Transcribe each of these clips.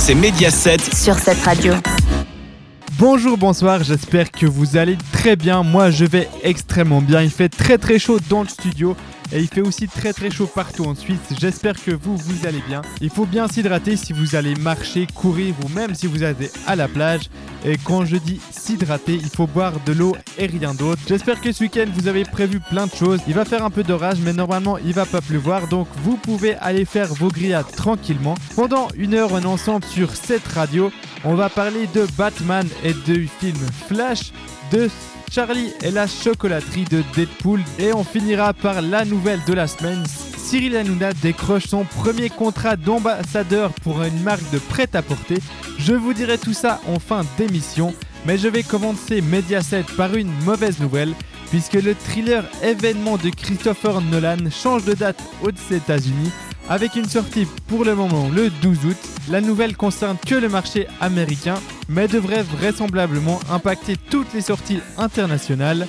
c'est Mediaset sur cette radio. Bonjour, bonsoir, j'espère que vous allez très bien. Moi je vais extrêmement bien. Il fait très très chaud dans le studio et il fait aussi très très chaud partout en Suisse. J'espère que vous, vous allez bien. Il faut bien s'hydrater si vous allez marcher, courir ou même si vous allez à la plage. Et quand je dis s'hydrater, il faut boire de l'eau et rien d'autre. J'espère que ce week-end vous avez prévu plein de choses. Il va faire un peu d'orage, mais normalement il va pas pleuvoir. Donc vous pouvez aller faire vos grillades tranquillement. Pendant une heure, on ensemble sur cette radio. On va parler de Batman et du film Flash, de Charlie et la chocolaterie de Deadpool. Et on finira par la nouvelle de la semaine. Cyril Hanouna décroche son premier contrat d'ambassadeur pour une marque de prêt-à-porter. Je vous dirai tout ça en fin d'émission. Mais je vais commencer Mediaset par une mauvaise nouvelle, puisque le thriller événement de Christopher Nolan change de date aux États-Unis avec une sortie pour le moment le 12 août. La nouvelle concerne que le marché américain, mais devrait vraisemblablement impacter toutes les sorties internationales.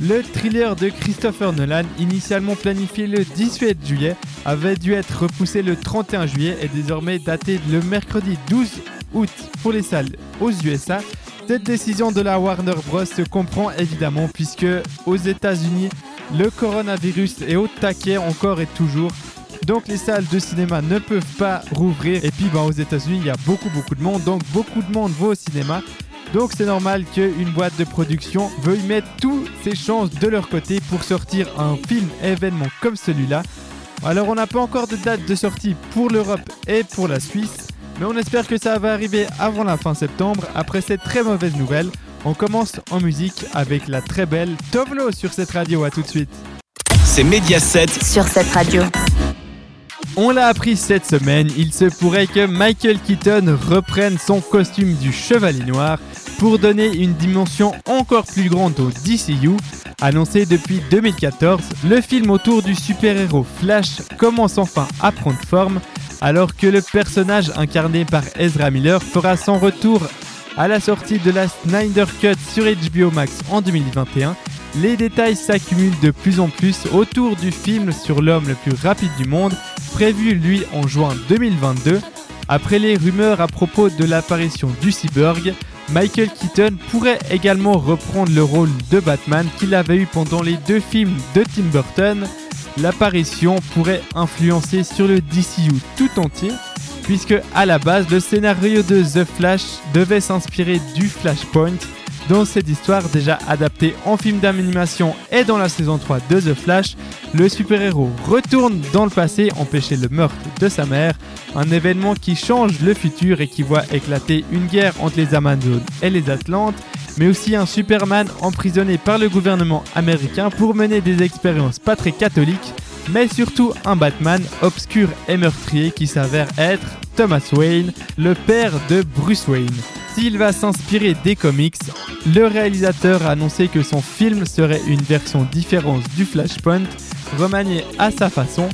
Le thriller de Christopher Nolan, initialement planifié le 18 juillet, avait dû être repoussé le 31 juillet et désormais daté le mercredi 12 août pour les salles aux USA. Cette décision de la Warner Bros. se comprend évidemment puisque aux États-Unis, le coronavirus est au taquet encore et toujours donc les salles de cinéma ne peuvent pas rouvrir. Et puis ben, aux États-Unis, il y a beaucoup beaucoup de monde. Donc beaucoup de monde va au cinéma. Donc c'est normal qu'une boîte de production veuille mettre toutes ses chances de leur côté pour sortir un film événement comme celui-là. Alors on n'a pas encore de date de sortie pour l'Europe et pour la Suisse, mais on espère que ça va arriver avant la fin septembre. Après cette très mauvaise nouvelle, on commence en musique avec la très belle Tovlo sur cette radio. À tout de suite. C'est Mediaset sur cette radio. On l'a appris cette semaine, il se pourrait que Michael Keaton reprenne son costume du Chevalier Noir pour donner une dimension encore plus grande au DCU. Annoncé depuis 2014, le film autour du super-héros Flash commence enfin à prendre forme, alors que le personnage incarné par Ezra Miller fera son retour à la sortie de la Snyder Cut sur HBO Max en 2021 les détails s'accumulent de plus en plus autour du film sur l'homme le plus rapide du monde, prévu lui en juin 2022. Après les rumeurs à propos de l'apparition du cyborg, Michael Keaton pourrait également reprendre le rôle de Batman qu'il avait eu pendant les deux films de Tim Burton. L'apparition pourrait influencer sur le DCU tout entier, puisque à la base le scénario de The Flash devait s'inspirer du Flashpoint dans cette histoire déjà adaptée en film d'animation et dans la saison 3 de The Flash, le super-héros retourne dans le passé empêcher le meurtre de sa mère, un événement qui change le futur et qui voit éclater une guerre entre les Amazones et les Atlantes, mais aussi un Superman emprisonné par le gouvernement américain pour mener des expériences pas très catholiques, mais surtout un Batman obscur et meurtrier qui s'avère être Thomas Wayne, le père de Bruce Wayne. S'il va s'inspirer des comics, le réalisateur a annoncé que son film serait une version différente du Flashpoint, remanié à sa façon.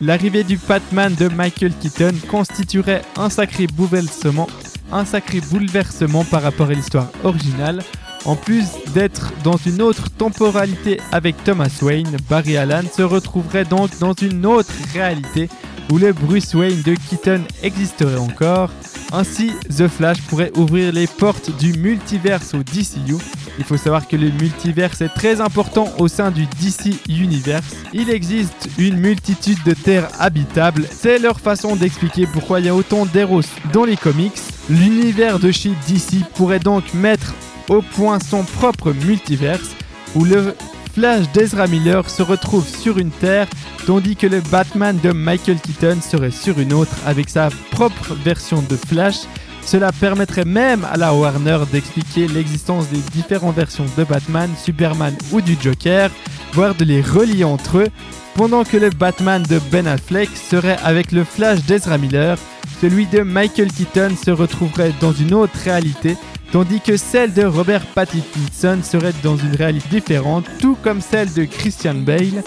L'arrivée du Batman de Michael Keaton constituerait un sacré bouleversement, un sacré bouleversement par rapport à l'histoire originale. En plus d'être dans une autre temporalité avec Thomas Wayne, Barry Allen se retrouverait donc dans une autre réalité où le Bruce Wayne de Keaton existerait encore. Ainsi, The Flash pourrait ouvrir les portes du multiverse au DCU. Il faut savoir que le multiverse est très important au sein du DC Universe. Il existe une multitude de terres habitables. C'est leur façon d'expliquer pourquoi il y a autant d'héros dans les comics. L'univers de chez DC pourrait donc mettre au point son propre multiverse où le Flash d'Ezra Miller se retrouve sur une Terre, tandis que le Batman de Michael Keaton serait sur une autre avec sa propre version de Flash. Cela permettrait même à la Warner d'expliquer l'existence des différentes versions de Batman, Superman ou du Joker, voire de les relier entre eux, pendant que le Batman de Ben Affleck serait avec le Flash d'Ezra Miller, celui de Michael Keaton se retrouverait dans une autre réalité tandis que celle de Robert Pattinson serait dans une réalité différente, tout comme celle de Christian Bale.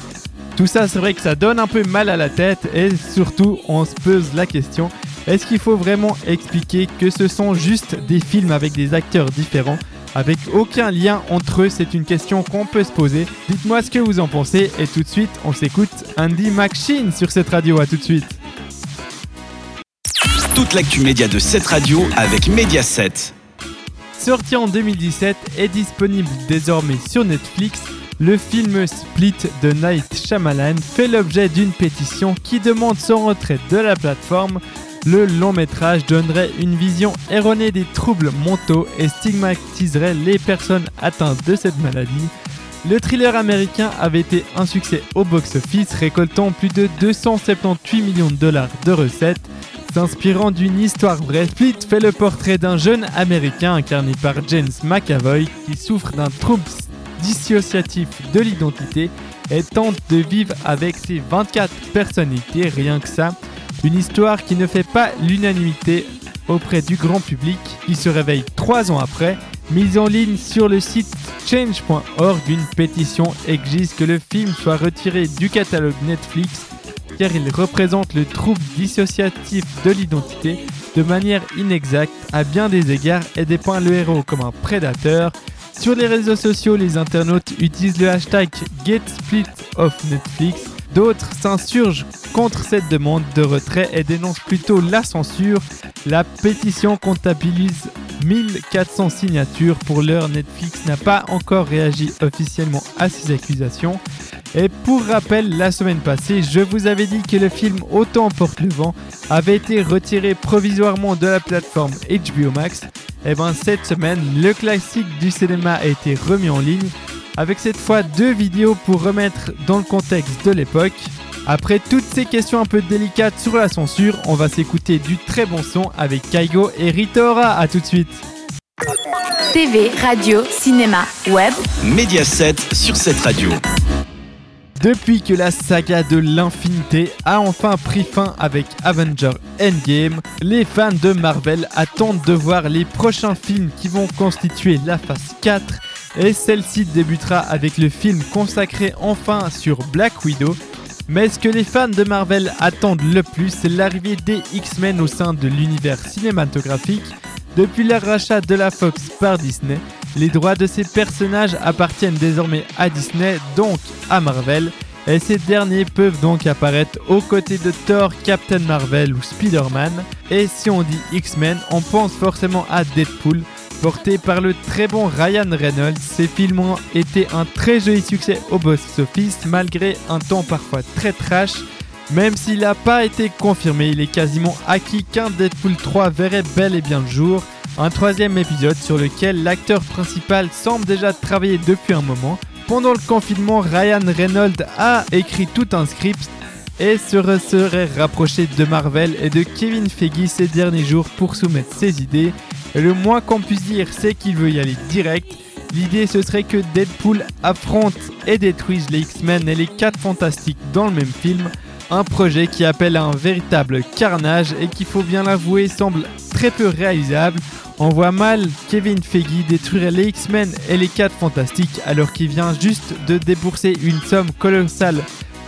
Tout ça, c'est vrai que ça donne un peu mal à la tête et surtout, on se pose la question est-ce qu'il faut vraiment expliquer que ce sont juste des films avec des acteurs différents avec aucun lien entre eux, c'est une question qu'on peut se poser. Dites-moi ce que vous en pensez et tout de suite, on s'écoute Andy McSheen sur cette radio. À tout de suite. toute l'actu média de cette radio avec Mediaset. Sorti en 2017 et disponible désormais sur Netflix, le film Split de Night Shyamalan fait l'objet d'une pétition qui demande son retrait de la plateforme. Le long métrage donnerait une vision erronée des troubles mentaux et stigmatiserait les personnes atteintes de cette maladie. Le thriller américain avait été un succès au box-office, récoltant plus de 278 millions de dollars de recettes. S'inspirant d'une histoire vraie, Split fait le portrait d'un jeune américain incarné par James McAvoy qui souffre d'un trouble dissociatif de l'identité et tente de vivre avec ses 24 personnalités, rien que ça. Une histoire qui ne fait pas l'unanimité auprès du grand public, qui se réveille trois ans après. Mise en ligne sur le site change.org, une pétition exige que le film soit retiré du catalogue Netflix car il représente le trouble dissociatif de l'identité de manière inexacte à bien des égards et dépeint le héros comme un prédateur, sur les réseaux sociaux, les internautes utilisent le hashtag GetSplitOffNetflix. D'autres s'insurgent contre cette demande de retrait et dénoncent plutôt la censure. La pétition comptabilise 1400 signatures. Pour l'heure, Netflix n'a pas encore réagi officiellement à ces accusations. Et pour rappel, la semaine passée, je vous avais dit que le film Autant porte le vent avait été retiré provisoirement de la plateforme HBO Max. Et eh bien cette semaine, le classique du cinéma a été remis en ligne, avec cette fois deux vidéos pour remettre dans le contexte de l'époque. Après toutes ces questions un peu délicates sur la censure, on va s'écouter du très bon son avec Kaigo et Ritora. A tout de suite. TV, radio, cinéma, web. Mediaset sur cette radio. Depuis que la saga de l'infinité a enfin pris fin avec Avenger Endgame, les fans de Marvel attendent de voir les prochains films qui vont constituer la phase 4 et celle-ci débutera avec le film consacré enfin sur Black Widow. Mais ce que les fans de Marvel attendent le plus, c'est l'arrivée des X-Men au sein de l'univers cinématographique. Depuis le rachat de la Fox par Disney, les droits de ces personnages appartiennent désormais à Disney, donc à Marvel, et ces derniers peuvent donc apparaître aux côtés de Thor, Captain Marvel ou Spider-Man. Et si on dit X-Men, on pense forcément à Deadpool, porté par le très bon Ryan Reynolds. Ces films ont été un très joli succès au box-office malgré un ton parfois très trash. Même s'il n'a pas été confirmé, il est quasiment acquis qu'un Deadpool 3 verrait bel et bien le jour un troisième épisode sur lequel l'acteur principal semble déjà travailler depuis un moment. Pendant le confinement, Ryan Reynolds a écrit tout un script et se serait rapproché de Marvel et de Kevin Feige ces derniers jours pour soumettre ses idées. Et le moins qu'on puisse dire, c'est qu'il veut y aller direct. L'idée ce serait que Deadpool affronte et détruise les X-Men et les 4 Fantastiques dans le même film. Un projet qui appelle à un véritable carnage et qui faut bien l'avouer semble peu réalisable. On voit mal Kevin Feige détruire les X-Men et les 4 Fantastiques alors qu'il vient juste de débourser une somme colossale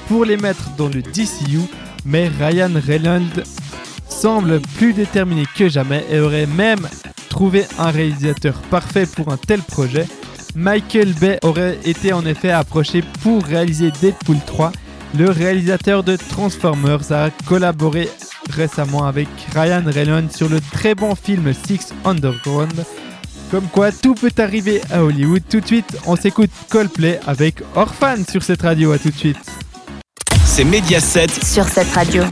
pour les mettre dans le DCU, mais Ryan Reynolds semble plus déterminé que jamais et aurait même trouvé un réalisateur parfait pour un tel projet. Michael Bay aurait été en effet approché pour réaliser Deadpool 3. Le réalisateur de Transformers a collaboré récemment avec Ryan Reynolds sur le très bon film Six Underground. Comme quoi tout peut arriver à Hollywood. Tout de suite, on s'écoute Coldplay avec Orphan sur cette radio. À tout de suite. C'est Mediaset sur cette radio.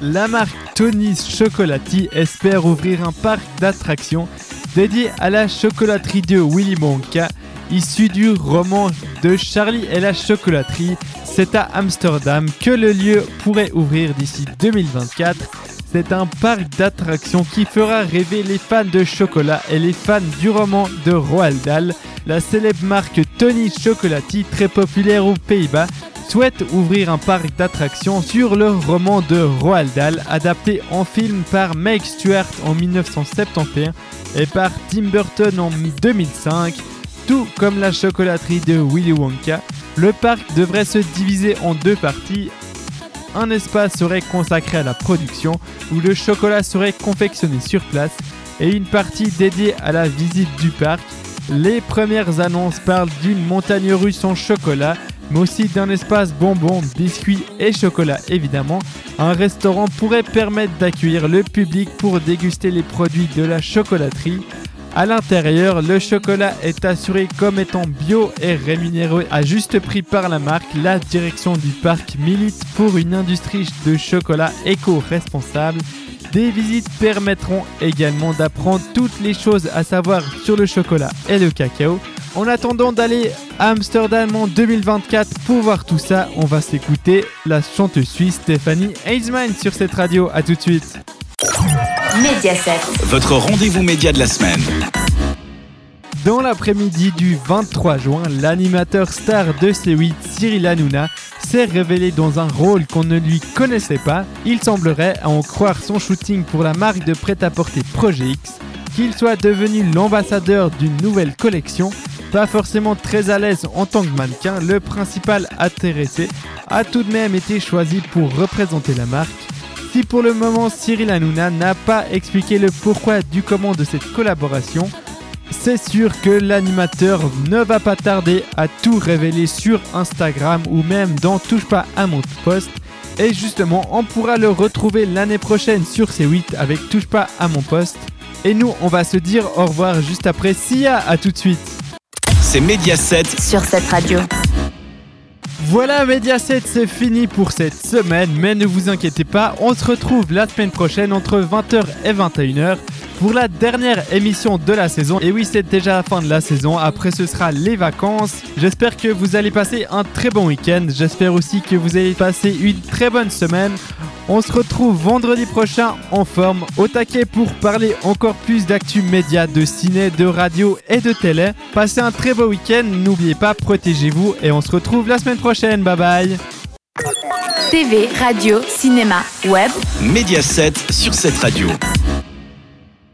La marque Tony's Chocolatier espère ouvrir un parc d'attractions dédié à la chocolaterie de Willy Wonka, issu du roman de Charlie et la chocolaterie c'est à Amsterdam que le lieu pourrait ouvrir d'ici 2024. C'est un parc d'attractions qui fera rêver les fans de chocolat et les fans du roman de Roald Dahl. La célèbre marque Tony Chocolati, très populaire aux Pays-Bas, souhaite ouvrir un parc d'attractions sur le roman de Roald Dahl, adapté en film par Meg Stewart en 1971 et par Tim Burton en 2005, tout comme la chocolaterie de Willy Wonka. Le parc devrait se diviser en deux parties. Un espace serait consacré à la production où le chocolat serait confectionné sur place et une partie dédiée à la visite du parc. Les premières annonces parlent d'une montagne russe en chocolat, mais aussi d'un espace bonbons, biscuits et chocolat évidemment. Un restaurant pourrait permettre d'accueillir le public pour déguster les produits de la chocolaterie. À l'intérieur, le chocolat est assuré comme étant bio et rémunéré à juste prix par la marque. La direction du parc milite pour une industrie de chocolat éco-responsable. Des visites permettront également d'apprendre toutes les choses à savoir sur le chocolat et le cacao. En attendant d'aller à Amsterdam en 2024 pour voir tout ça, on va s'écouter la chanteuse suisse Stéphanie Heisman sur cette radio. A tout de suite. Mediaset. Votre rendez-vous média de la semaine. Dans l'après-midi du 23 juin, l'animateur star de C8, Cyril Hanouna, s'est révélé dans un rôle qu'on ne lui connaissait pas. Il semblerait, à en croire son shooting pour la marque de prêt-à-porter Projet X, qu'il soit devenu l'ambassadeur d'une nouvelle collection. Pas forcément très à l'aise en tant que mannequin, le principal intéressé a tout de même été choisi pour représenter la marque. Si pour le moment Cyril Hanouna n'a pas expliqué le pourquoi du comment de cette collaboration, c'est sûr que l'animateur ne va pas tarder à tout révéler sur Instagram ou même dans Touche pas à mon poste. Et justement, on pourra le retrouver l'année prochaine sur C8 avec Touche pas à mon poste. Et nous, on va se dire au revoir juste après Sia. À tout de suite. C'est Mediaset. Sur cette radio. Voilà Mediaset, c'est fini pour cette semaine, mais ne vous inquiétez pas, on se retrouve la semaine prochaine entre 20h et 21h pour la dernière émission de la saison. Et oui, c'est déjà la fin de la saison, après ce sera les vacances. J'espère que vous allez passer un très bon week-end, j'espère aussi que vous allez passer une très bonne semaine. On se retrouve vendredi prochain en forme, au taquet pour parler encore plus d'actu médias, de ciné, de radio et de télé. Passez un très beau week-end, n'oubliez pas, protégez-vous et on se retrouve la semaine prochaine. Bye bye TV, radio, cinéma, web. Mediaset sur cette radio.